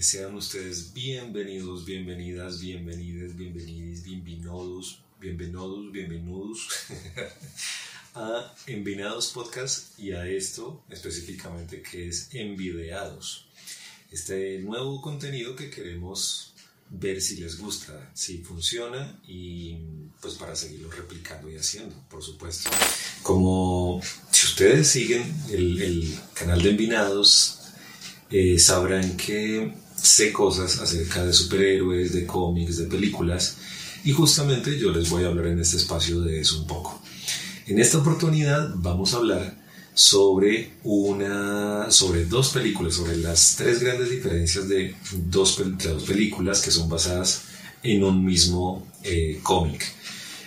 sean ustedes bienvenidos, bienvenidas, bienvenides, bienvenidos, bienvenidos, bienvenidos, bienvenidos a Envinados Podcast y a esto específicamente que es Envideados. Este nuevo contenido que queremos ver si les gusta, si funciona y pues para seguirlo replicando y haciendo, por supuesto. Como si ustedes siguen el, canal de Envinados, eh, sabrán que sé cosas acerca de superhéroes, de cómics, de películas, y justamente yo les voy a hablar en este espacio de eso un poco. En esta oportunidad vamos a hablar sobre, una, sobre dos películas, sobre las tres grandes diferencias de dos, dos películas que son basadas en un mismo eh, cómic.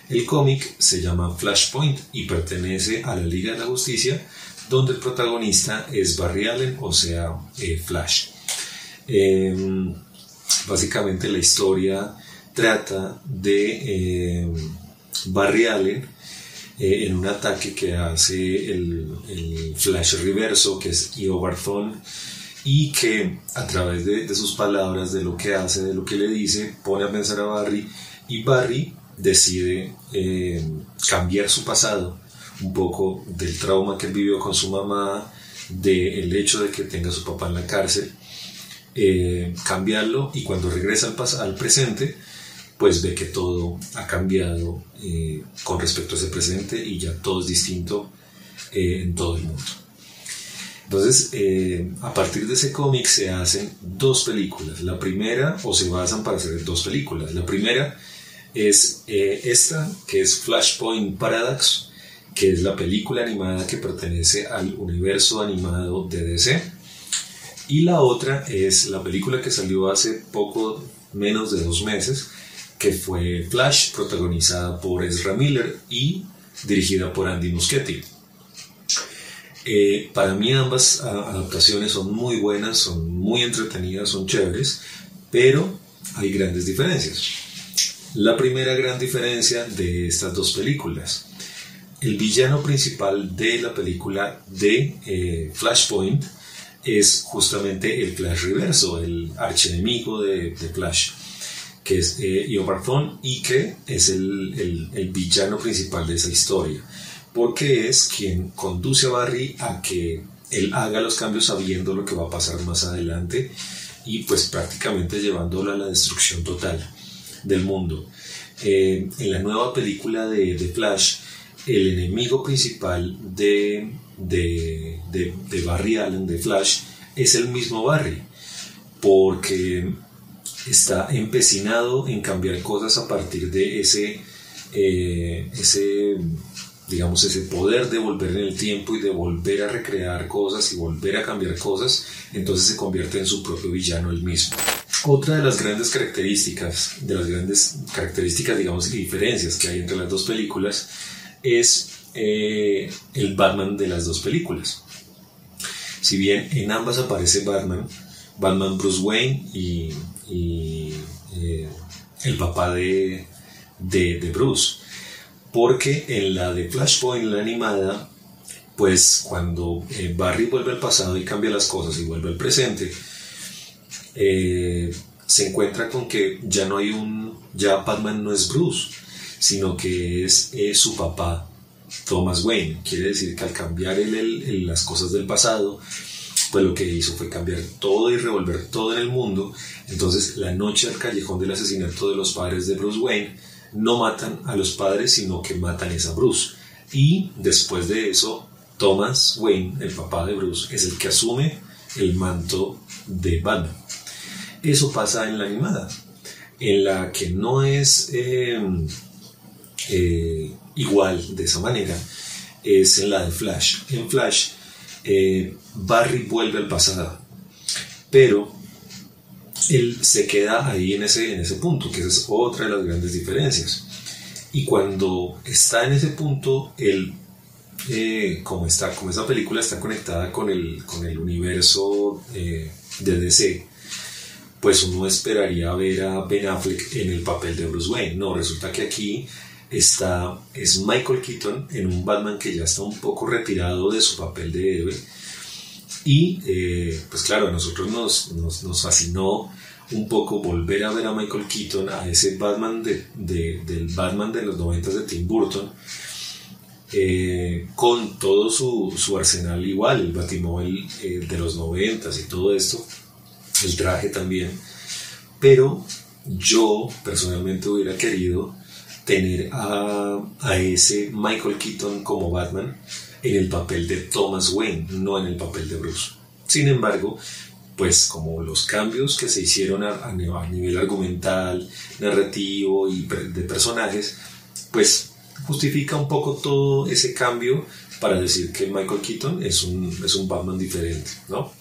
El cómic se llama Flashpoint y pertenece a la Liga de la Justicia, donde el protagonista es Barry Allen, o sea, eh, Flash. Em, básicamente la historia trata de em, Barry Allen eh, en un ataque que hace el, Flash Reverso, que es Io Barthon, y que a través de, sus palabras, de lo que hace, de lo que le dice, pone a pensar a Barry, y Barry decide em, cambiar su pasado un poco del trauma que vivió con su mamá, del hecho de que tenga a su papá en la cárcel, eh, cambiarlo y cuando regresa al, presente, pues ve que todo ha cambiado eh, con respecto a ese presente y ya todo es distinto eh, en todo el mundo. Entonces, a partir de ese cómic se hacen dos películas. La primera, o se basan para hacer dos películas. La primera es esta, que es Flashpoint Paradox, que es la película animada que pertenece al universo animado de DC. Y la otra es la película que salió hace poco menos de dos meses, que fue Flash, protagonizada por Ezra Miller y dirigida por Andy Muschietti. Eh, para mí ambas adaptaciones son muy buenas, son muy entretenidas, son chéveres, pero hay grandes diferencias. La primera gran diferencia de estas dos películas el villano principal de la película de eh, Flashpoint es justamente el Flash Reverso, el archienemigo de, Flash, que es eh, Io y que es el, el, villano principal de esa historia, porque es quien conduce a Barry a que él haga los cambios sabiendo lo que va a pasar más adelante y pues prácticamente llevándolo a la destrucción total del mundo. Eh, en la nueva película de, de Flash, el enemigo principal de, de, Barry Allen, de Flash, es el mismo Barry, porque está empecinado en cambiar cosas a partir de ese, eh, ese, digamos, ese poder de volver en el tiempo y de volver a recrear cosas y volver a cambiar cosas, entonces se convierte en su propio villano él mismo. Otra de las grandes características, de las grandes características, digamos, y diferencias que hay entre las dos películas, es eh, el Batman de las dos películas. Si bien en ambas aparece Batman, Batman Bruce Wayne y, eh, el papá de, de, Bruce. Porque en la de Flashpoint, la animada, pues cuando eh, Barry vuelve al pasado y cambia las cosas y vuelve al presente, se encuentra con que ya no hay un, ya Batman no es Bruce, sino que es, su papá, Thomas Wayne. Quiere decir que al cambiar las cosas del pasado, pues lo que hizo fue cambiar todo y revolver todo en el mundo. Entonces, la noche al callejón del asesinato de los padres de Bruce Wayne, no matan a los padres, sino que matan a Bruce. Y después de eso, Thomas Wayne, el papá de Bruce, es el que asume el manto de Batman. Eso pasa en la animada, en la que no es eh, eh, igual de esa manera es en la de Flash. En Flash, eh, Barry vuelve al pasado, pero él se queda ahí en ese, en ese punto, que es otra de las grandes diferencias. Y cuando está en ese punto, él, eh, como, está, como esa película está conectada con el, con el universo de DC, pues uno esperaría ver a Ben Affleck en el papel de Bruce Wayne. No, resulta que aquí está, es Michael Keaton en un Batman que ya está un poco retirado de su papel de héroe. Y eh, pues claro, a nosotros nos, nos, nos, fascinó un poco volver a ver a Michael Keaton, a ese Batman de, de, del Batman de los 90 de Tim Burton, eh, con todo su, su, arsenal igual, el Batimóvil eh, de los 90 y todo esto, el traje también, pero yo personalmente hubiera querido tener a, a, ese Michael Keaton como Batman en el papel de Thomas Wayne, no en el papel de Bruce. Sin embargo, pues como los cambios que se hicieron a, a nivel argumental, narrativo y de personajes, pues justifica un poco todo ese cambio para decir que Michael Keaton es un, es un Batman diferente, ¿no?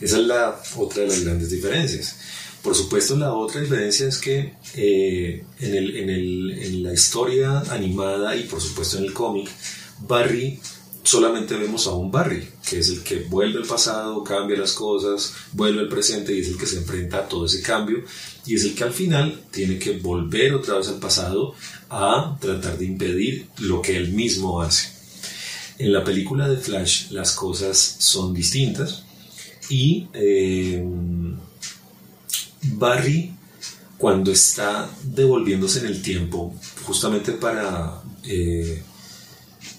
Esa es la otra de las grandes diferencias. Por supuesto, la otra diferencia es que eh, en, el, en, el, en, la historia animada y por supuesto en el cómic, Barry solamente vemos a un Barry, que es el que vuelve al pasado, cambia las cosas, vuelve al presente y es el que se enfrenta a todo ese cambio y es el que al final tiene que volver otra vez al pasado a tratar de impedir lo que él mismo hace. En la película de Flash las cosas son distintas y eh, Barry cuando está devolviéndose en el tiempo justamente para eh,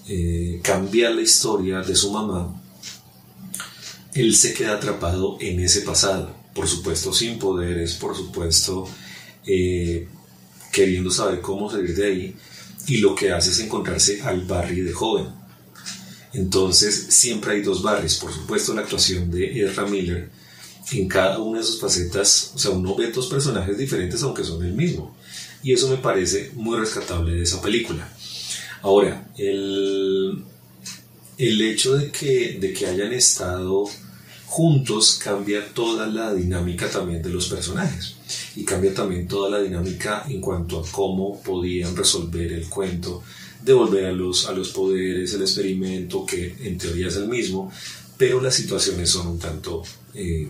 eh, cambiar la historia de su mamá, él se queda atrapado en ese pasado, por supuesto sin poderes, por supuesto eh, queriendo saber cómo salir de ahí, y lo que hace es encontrarse al Barry de joven. Entonces siempre hay dos Barrys, por supuesto la actuación de Ezra Miller, en cada una de sus facetas, o sea, uno ve dos personajes diferentes aunque son el mismo. Y eso me parece muy rescatable de esa película. Ahora, el, el hecho de que, de que hayan estado juntos cambia toda la dinámica también de los personajes y cambia también toda la dinámica en cuanto a cómo podían resolver el cuento, devolver a los, a los poderes, el experimento, que en teoría es el mismo, pero las situaciones son un tanto eh,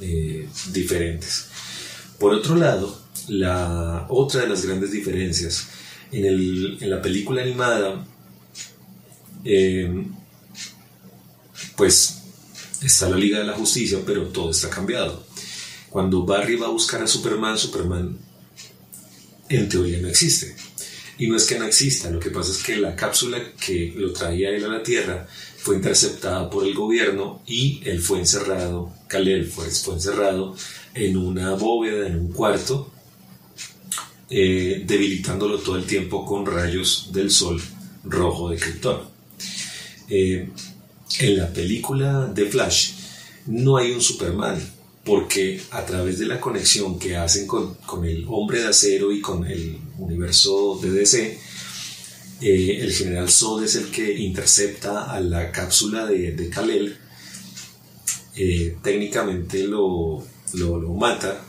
eh, diferentes. Por otro lado, la otra de las grandes diferencias en, el, en la película animada, eh, pues está la Liga de la Justicia, pero todo está cambiado. Cuando Barry va a buscar a Superman, Superman en teoría no existe. Y no es que no exista, lo que pasa es que la cápsula que lo traía él a la Tierra fue interceptada por el gobierno y él fue encerrado, Kalel fue, fue encerrado en una bóveda, en un cuarto, eh, debilitándolo todo el tiempo con rayos del sol rojo de Krypton. Eh, en la película de Flash no hay un Superman, porque a través de la conexión que hacen con, con el hombre de acero y con el universo de DC, eh, el general Zod es el que intercepta a la cápsula de, de Kal-El, eh, técnicamente lo, lo, mata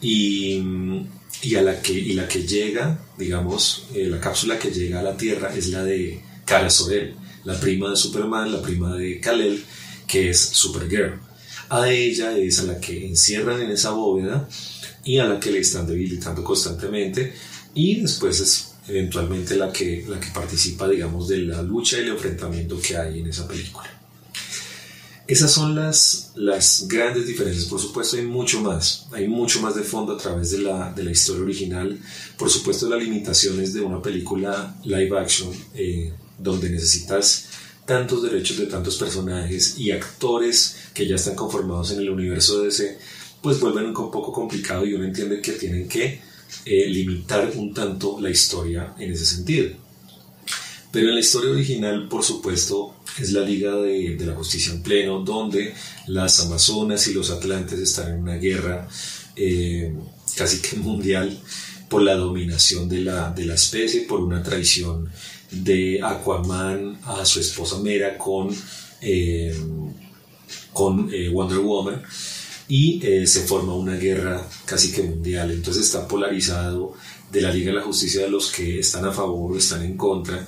y, y, a la que, y la que llega, digamos, eh, la cápsula que llega a la Tierra es la de Kara Zor-El, la prima de Superman, la prima de Kal-El, que es Supergirl. A ella es a la que encierran en esa bóveda y a la que le están debilitando constantemente y después es eventualmente la que, la que participa, digamos, de la lucha y el enfrentamiento que hay en esa película. Esas son las, las grandes diferencias. Por supuesto, hay mucho más. Hay mucho más de fondo a través de la, de la historia original. Por supuesto, las limitaciones de una película live action, eh, donde necesitas tantos derechos de tantos personajes y actores que ya están conformados en el universo de DC, pues vuelven un poco complicado y uno entiende que tienen que eh, limitar un tanto la historia en ese sentido. Pero en la historia original, por supuesto, es la Liga de, la Justicia en pleno, donde las Amazonas y los Atlantes están en una guerra eh, casi que mundial por la dominación de de la especie, por una traición de Aquaman a su esposa Mera con, eh, con Wonder Woman y eh, se forma una guerra casi que mundial. Entonces está polarizado de la Liga de la Justicia de los que están a favor o están en contra.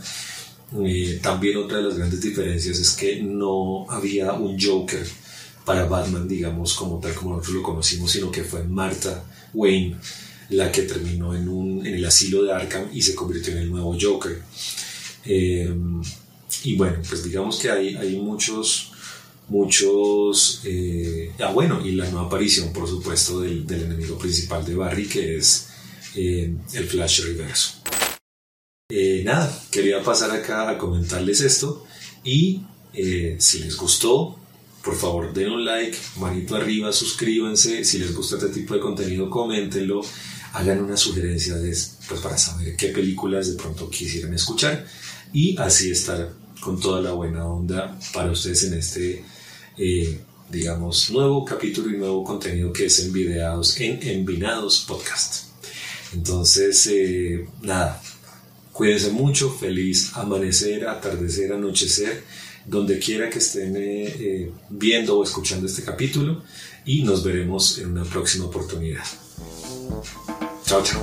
Eh, también otra de las grandes diferencias es que no había un Joker para Batman, digamos, como tal como nosotros lo conocimos, sino que fue Martha Wayne la que terminó en, un, en el asilo de Arkham y se convirtió en el nuevo Joker. Eh, y bueno, pues digamos que hay, hay muchos muchos... Eh, ah, bueno, y la nueva aparición, por supuesto, del, enemigo principal de Barry, que es eh, el Flash Reverso. Nada, quería pasar acá a comentarles esto y si les gustó, por favor den un like, manito arriba, suscríbanse, si les gusta este tipo de contenido, coméntenlo, hagan una sugerencia de, pues, para saber qué películas de pronto quisieran escuchar y así estar con toda la buena onda para ustedes en este eh, digamos, nuevo capítulo y nuevo contenido que es Envidiados en Envinados Podcast. Entonces, eh, nada, cuídense mucho, feliz amanecer, atardecer, anochecer, donde quiera que estén eh, viendo o escuchando este capítulo y nos veremos en una próxima oportunidad. 交强。